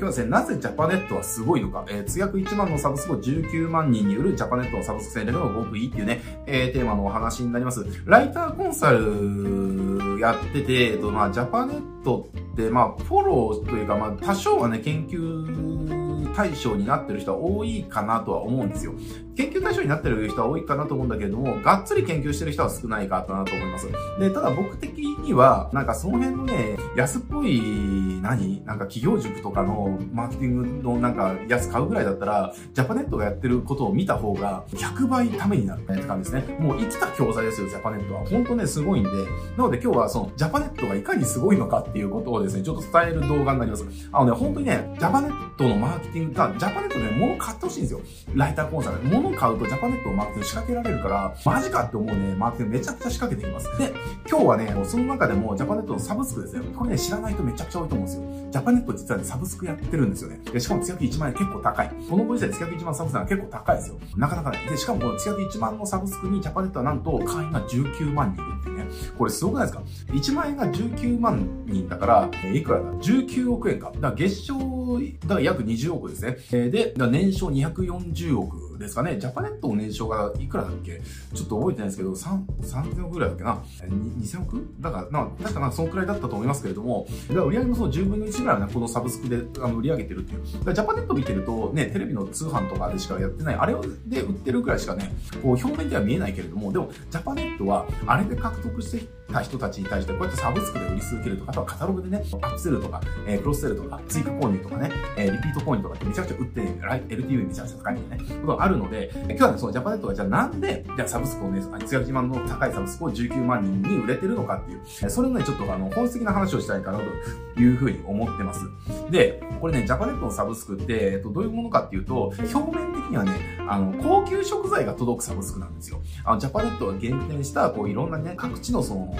日はですね、なぜジャパネットはすごいのか、えー、通訳1万のサブスクを19万人によるジャパネットのサブスク戦略の極意っていうね、えー、テーマのお話になります。ライターコンサルやってて、えっと、まあ、ジャパネットって、まあ、フォローというか、まあ、多少はね、研究対象になってる人は多いかなとは思うんですよ。研究対象になってる人は多いかなと思うんだけれども、がっつり研究してる人は少ないかなと思います。で、ただ僕的には、なんかその辺のね、安っぽい、何？なんか企業塾とかのマーケティングのなんかやつ買うぐらいだったら、ジャパネットがやってることを見た方が100倍ためになるって感じですね。もう生きた教材ですよ、ジャパネットは。本当ね、すごいんで。なので今日はそのジャパネットがいかにすごいのかっていうことをですね、ちょっと伝える動画になります。あのね、本当にね、ジャパネットのマーケティングが、ジャパネットで物買ってほしいんですよ。ライターコンサル。物買うとジャパネットをマーケティング仕掛けられるから、マジかって思うね、マーケティングめちゃくちゃ仕掛けてきます。で、今日はね、その中でもジャパネットのサブスクですね。これね、知らないとめちゃくちゃ多いと思うんですよ。ジャパネット実はね、サブスクやってるんですよね。で、しかも月額1万円結構高い。このご時世月額1万サブスクは結構高いですよ。なかなかね。で、しかもこの月額1万のサブスクにジャパネットはなんと会員が19万人いるっていうね。これすごくないですか ?1 万円が19万人だから、いくらだ ?19 億円か。だから月賞、だから約20億ですね。えで、年商240億ですかね。ジャパネットの年商がいくらだっけ？ちょっと覚えてないですけど、3、3000億ぐらいだっけな？2000億？だから、な、確かな、そのくらいだったと思いますけれども、だから売り上げもその10分の1ぐらいはね、このサブスクであの売り上げてるっていう。だからジャパネット見てると、ね、テレビの通販とかでしかやってない、あれで売ってるくらいしかね、こう表面では見えないけれども、でも、ジャパネットは、あれで獲得してた人たちに対して、こうやってサブスクで売り続けるとか、あとはカタログでね、アップセルとか、えー、クロスセルとか、追加購入とかね、えー、リピート購入とかってめちゃくちゃ売って、LTV めちゃくちゃ高いんでね、ことがあるので、今日はね、そのジャパネットがじゃあなんで、じゃあサブスクをね、通訳自慢の高いサブスクを19万人に売れてるのかっていう、それのね、ちょっとあの、本質的な話をしたいかなというふうに思ってます。で、これね、ジャパネットのサブスクって、えっと、どういうものかっていうと、表面的にはね、あの、高級食材が届くサブスクなんですよ。あの、ジャパネットが限定した、こう、いろんなね、各地のその、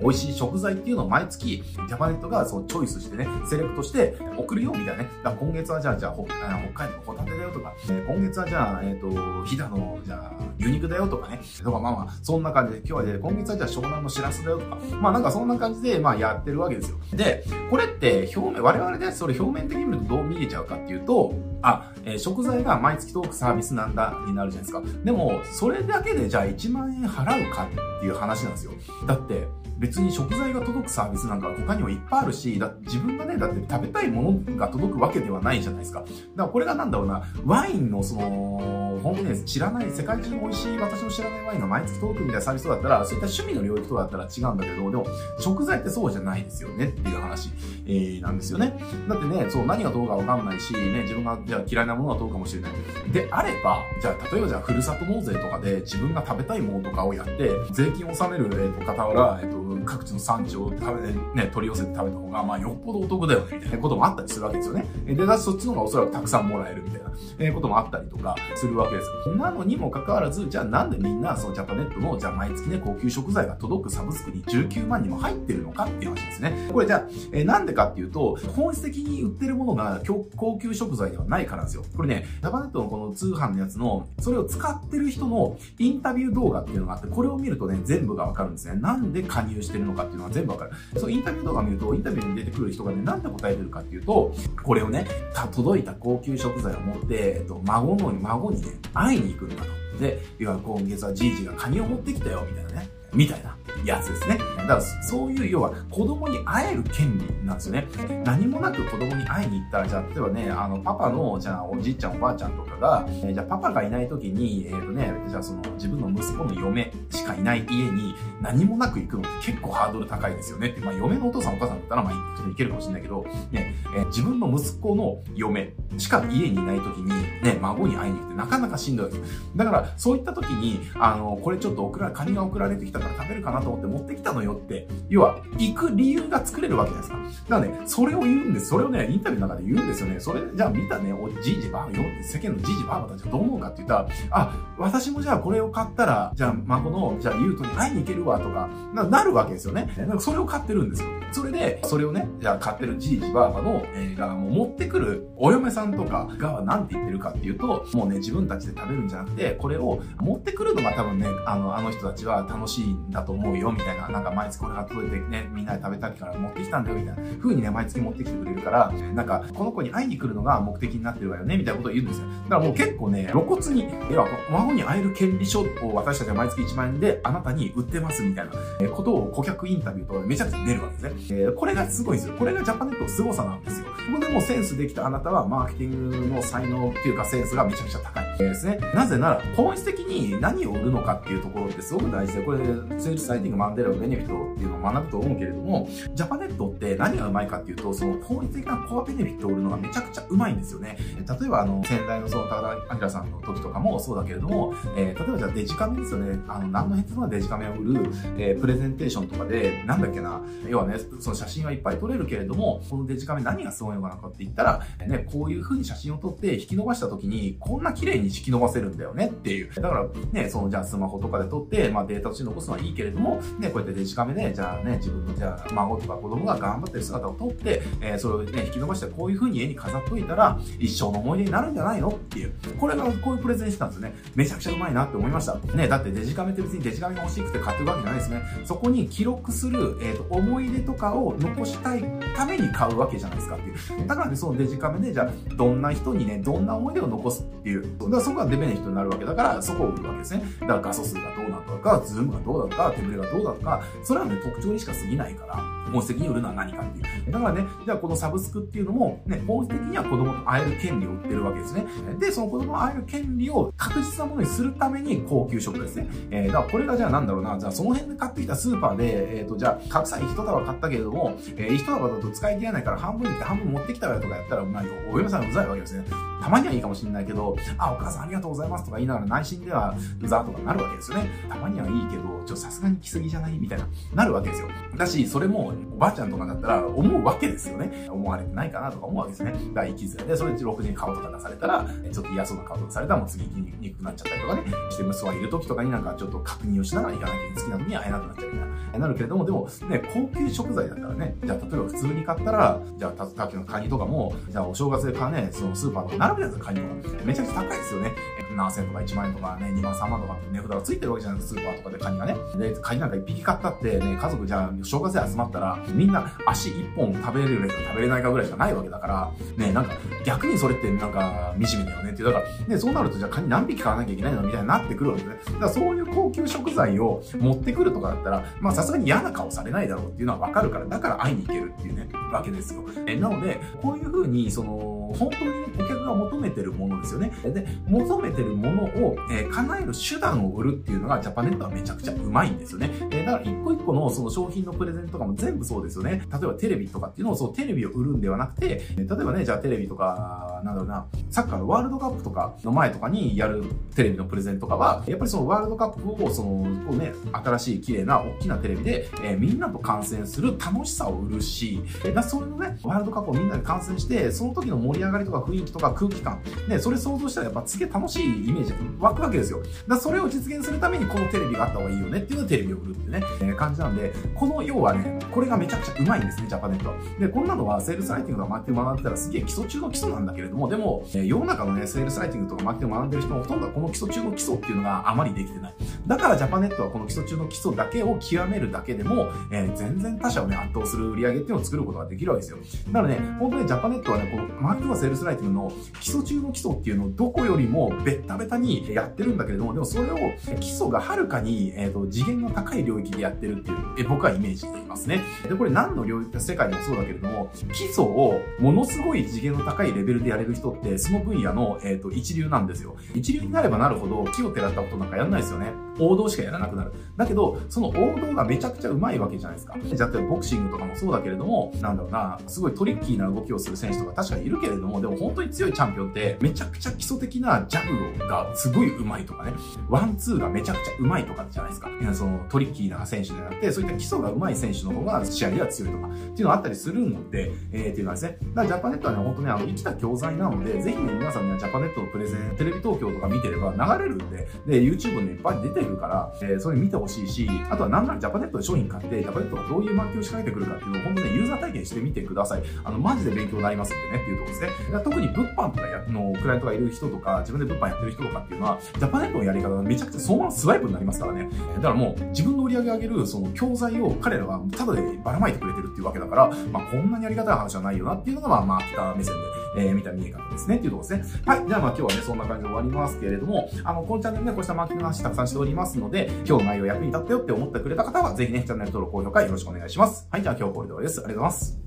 美味しい食材っていうのを毎月、ジャパネットがそうチョイスしてね、セレクトして送るよみたいなね。だ今月はじゃあ、じゃあ、北海道のホタテだよとか、え、今月はじゃあ、えっ、ー、と、飛騨の、じゃあ、牛肉だよとかね。とか、まあまあ、そんな感じで、今日はね、今月はじゃあ、湘南のシラスだよとか、まあなんかそんな感じで、まあやってるわけですよ。で、これって表面、我々でそれ表面的に見るとどう見えちゃうかっていうと、あ、えー、食材が毎月トークサービスなんだになるじゃないですか。でも、それだけでじゃあ1万円払うかっていう話なんですよ。だって、別に食材が届くサービスなんか他にもいっぱいあるし、だ自分がね、だって食べたいものが届くわけではないじゃないですか。だからこれがなんだろうな、ワインのその、本当に知らない、世界中の美味しい私の知らないワインが毎月届くみたいなサービスとだったら、そういった趣味の領域とだったら違うんだけど、でも食材ってそうじゃないですよねっていう話、えー、なんですよね。だってね、そう何がどうかわかんないし、ね、自分がじゃあ嫌いなものはどうかもしれない。であれば、じゃあ例えばじゃあふるさと納税とかで自分が食べたいものとかをやって、税金を納める、えー、と傍ら、えっ、ー、と、各地の産地を食べ、ね、取り寄せて食べた方が、まあ、よっぽどお得だよね、みたいなこともあったりするわけですよね。で、だそっちの方がおそらくたくさんもらえるみたいな、えこともあったりとかするわけです。なのにもかかわらず、じゃあなんでみんな、そのジャパネットの、じゃあ毎月ね、高級食材が届くサブスクに19万にも入ってるのかっていう話ですね。これじゃあ、えー、なんでかっていうと、本質的に売ってるものが高級食材ではないからなんですよ。これね、ジャパネットのこの通販のやつの、それを使ってる人のインタビュー動画っていうのがあって、これを見るとね、全部がわかるんですね。なんで加入してるのかっていうのは全部わかる。そう、インタビューとか見ると、インタビューに出てくる人がね、なんで答えてるかっていうと、これをね、た届いた高級食材を持って、えっと、孫の、孫にね、会いに行くんだと。で、いわゆる今月はじいじがカニを持ってきたよ、みたいなね。みたいなやつですね。だからそういう要は子供に会える権利なんですよね。何もなく子供に会いに行ったら、じゃあ例えばね、あのパパの、じゃあおじいちゃんおばあちゃんとかが、えー、じゃあパパがいない時に、えっ、ー、とね、じゃあその自分の息子の嫁しかいない家に何もなく行くのって結構ハードル高いですよね。まあ嫁のお父さんお母さんだったらまあ行けるかもしれないけど、ね、えー、自分の息子の嫁しか家にいない時にね、孫に会いに行くってなかなかしんどいです。だからそういった時に、あの、これちょっと送ら、カニが送られてきたから食べるかなと思って持ってきたのよって、要は、行く理由が作れるわけじゃないですか。だからね、それを言うんです。それをね、インタビューの中で言うんですよね。それ、じゃあ見たね、おじいじばあば、世間のじいじばあばたちはどう思うかって言ったら、あ、私もじゃあこれを買ったら、じゃあ孫の、じゃあゆうとに会いに行けるわとか、ななるわけですよね。なんかそれを買ってるんですよ。それで、それをね、じゃあ買ってるじいじばあばの、えー、がもう持ってくるお嫁さんとかが何て言ってるかっていうと、もうね、自分たちで食べるんじゃなくて、これを持ってくるのが多分ね、あの、あの人たちは楽しいんだと思ううよ、みたいな、なんか毎月これが届いてね、みんなで食べたいから持ってきたんだよ、みたいな風にね、毎月持ってきてくれるから、なんか、この子に会いに来るのが目的になってるわよね、みたいなことを言うんですよ。だからもう結構ね、露骨に、要は、孫に会える権利書を私たちは毎月1万円であなたに売ってます、みたいなことを顧客インタビューとめちゃくちゃ出るわけですね。えー、これがすごいんですよ。これがジャパネットの凄さなんですよ。ここでもうセンスできたあなたはマーケティングの才能っていうかセンスがめちゃくちゃ高い。ですね。なぜなら、本質的に何を売るのかっていうところってすごく大事で、これ、セールスサイティング、マンデラ、ベネフィットっていうの学ぶと思うけれども、ジャパネットって何がうまいかっていうと、その本質的なコアベネフィットを売るのがめちゃくちゃうまいんですよね。例えば、あの、先代のその高田明さんの時とかもそうだけれども、えー、例えばじゃあデジカメですよね。あの、何のヘッドなデジカメを売る、えー、プレゼンテーションとかで、なんだっけな、要はね、その写真はいっぱい撮れるけれども、このデジカメ何がすごいのかなかって言ったら、ね、こういう風に写真を撮って引き伸ばした時に、こんな綺麗に引き伸ばせるんだよねっていう。だからね、そのじゃあスマホとかで撮って、まあデータとして残すのはいいけれども、ね、こうやってデジカメで、じゃあね、自分のじゃあ孫とか子供が頑張ってる姿を撮って、えー、それをね、引き伸ばしてこういう風に家に飾っといたら、一生の思い出になるんじゃないの？っていう。これがこういうプレゼンしてたんですよね。めちゃくちゃうまいなって思いました。ね、だってデジカメって別にデジカメが欲しくて買ってるわけじゃないですね。そこに記録する、えっ、ー、と、思い出とかを残したいために買うわけじゃないですかっていう。だからね、そのデジカメで、じゃあ、どんな人にね、どんな思い出を残すっていう。だからそこがデメな人になるわけだから、そこを売るわけですね。だから画素数がどうなったのか、ズームがどうだったか、手ぶれがどうだったか、それはね、特徴にしか過ぎないから、本質的に売るのは何かっていう。だからね、じゃあこのサブスクっていうのも、ね、本質的には子供と会える権利を売ってるわけですね。で、その子供と会える権利を確実なものにするために高級食ですね。えー、だからこれがじゃあなんだろうな、じゃあその辺で買ってきたスーパーで、えっ、ー、と、じゃあ、白菜一束買ったけれども、えー、一束だと使い切れないから半分にって半分持ってきたわよとかやったら、まあ、お嫁さんうざいわけですね。たまにはいいかもしれないけど、あ、お母さんありがとうございますとか言いながら内心ではうざとかなるわけですよね。たまにはいいけど、ちょ、さすがに来すぎじゃないみたいな、なるわけですよ。だし、それも、おばあちゃんとかだったら思うわけですよね。思われてないかなとか思うわけですね。第一生で、それで6時に顔とか出されたら、ちょっと嫌そうな顔とかされたらもう次行きにくくなっちゃったりとかね。して息子がいる時とかになんかちょっと確認をしながら行かなきゃ好きな時に会えなくなっちゃうみたいな。なるけれども、でもね、高級食材だったらね、じゃあ例えば普通に買ったら、じゃあ、さっきのカニとかも、じゃあお正月で買うね、そのスーパーとか並ぶやつカニとか。めちゃくちゃ高いですよね。何千とか1万円とかね、2万3万とかって値札がついてるわけじゃないですか、スーパーとかでカニがね。で、カニなんか1匹買ったってね、家族じゃあ正月で集まったら、みんな足1本食べれるか食べれないかぐらいしかないわけだから、ね、なんか逆にそれってなんか惨めだよねって。だから、ね、そうなるとじゃあカニ何匹買わなきゃいけないのみたいになってくるわけですね。だからそういう高級食材を持ってくるとかだったら、まあさすがに嫌な顔されないだろうっていうのはわかるから、だから会いに行けるっていうね、わけですよ。えなので、こういうふうに、その、本当にね、顧客が求めてるものですよね。で、求めてるものを、えー、叶える手段を売るっていうのが、ジャパネットはめちゃくちゃうまいんですよね。え、だから一個一個のその商品のプレゼントとかも全部そうですよね。例えばテレビとかっていうのを、そう、テレビを売るんではなくて、例えばね、じゃあテレビとか、なんだろうな、サッカーのワールドカップとかの前とかにやるテレビのプレゼントとかは、やっぱりそのワールドカップを、その、こうね、新しい綺麗な大きなテレビで、えー、みんなと観戦する楽しさを売るし、えー、だそれのね、ワールドカップをみんなで観戦して、その時の盛り上がりとか雰囲気とか空気感、ね、それ想像したらやっぱすげえ楽しいイメージ湧くわけですよ。だそれを実現するためにこのテレビがあった方がいいよねっていうのでテレビを売るってね、えー、感じなんで、この要はね、これがめちゃくちゃうまいんですね、ジャパネットは。で、こんなのはセールスライティングとかマーケティング学んでたらすげえ基礎中の基礎なんだけれども、でも、えー、世の中のね、セールスライティングとかマーケティング学んでる人もほとんどこの基礎中の基礎っていうのがあまりできてない。だからジャパネットはこの基礎中の基礎だけを極めるだけでも、えー、全然他社をね、圧倒する売り上げっていうのを作ることができるわけですよ。なので、ね、本当にジャパネットはね、このマーケはセールスライティングの基礎中の基礎っていうのをどこよりもベッタベタにやってるんだけれども、でもそれを基礎がはるかに、えーと、次元の高い領域でやってるっていう、え僕はイメージしていますね。で、これ何の領域か世界でもそうだけれども、基礎をものすごい次元の高いレベルでやれる人って、その分野の、えーと、一流なんですよ。一流になればなるほど、木を照らったことなんかやんないですよね。王道しかやらなくなる。だけど、その王道がめちゃくちゃうまいわけじゃないですか。じゃあ、ボクシングとかもそうだけれども、なんだろうな、すごいトリッキーな動きをする選手とか確かにいるけれども、でも本当に強いチャンピオンって、めちゃくちゃ基礎的なジャブがすごい上手いとかね、ワンツーがめちゃくちゃ上手いとかじゃないですか。そのトリッキーな選手であって、そういった基礎が上手い選手の方が試合では強いとか、っていうのがあったりするので、えー、っていうのはですね。だからジャパネットはね、本当ね、あの、生きた教材なので、ぜひね、皆さんにはジャパネットのプレゼン、テレビ東京とか見てれば流れるんで、で、YouTube にいっぱい出てるから、えー、それ見てほしいし、あとはなんならジャパネットで商品買って、ジャパネットがどういうマーケを仕掛けてくるかっていうのを本当ね、ユーザー体験してみてください。あの、マジで勉強になりますんでね、っていうところですね。ね。特に物販とかや、の、クライアントがいる人とか、自分で物販やってる人とかっていうのは、ジャパネットのやり方がめちゃくちゃそのスワイプになりますからね。だからもう、自分の売り上げ上げる、その教材を彼らはただでばらまいてくれてるっていうわけだから、まあ、こんなにありがたい話はないよなっていうのが、まあ、マーケター目線で、えー、見た見え方ですねっていうところですね。はい。じゃあまあ今日はね、そんな感じで終わりますけれども、あの、このチャンネルね、こうしたマーケティングの話たくさんしておりますので、今日の内容役に立ったよって思ってくれた方は、ぜひね、チャンネル登録、高評価よろしくお願いします。はい。じゃあ今日これで終わりです。ありがとうございます。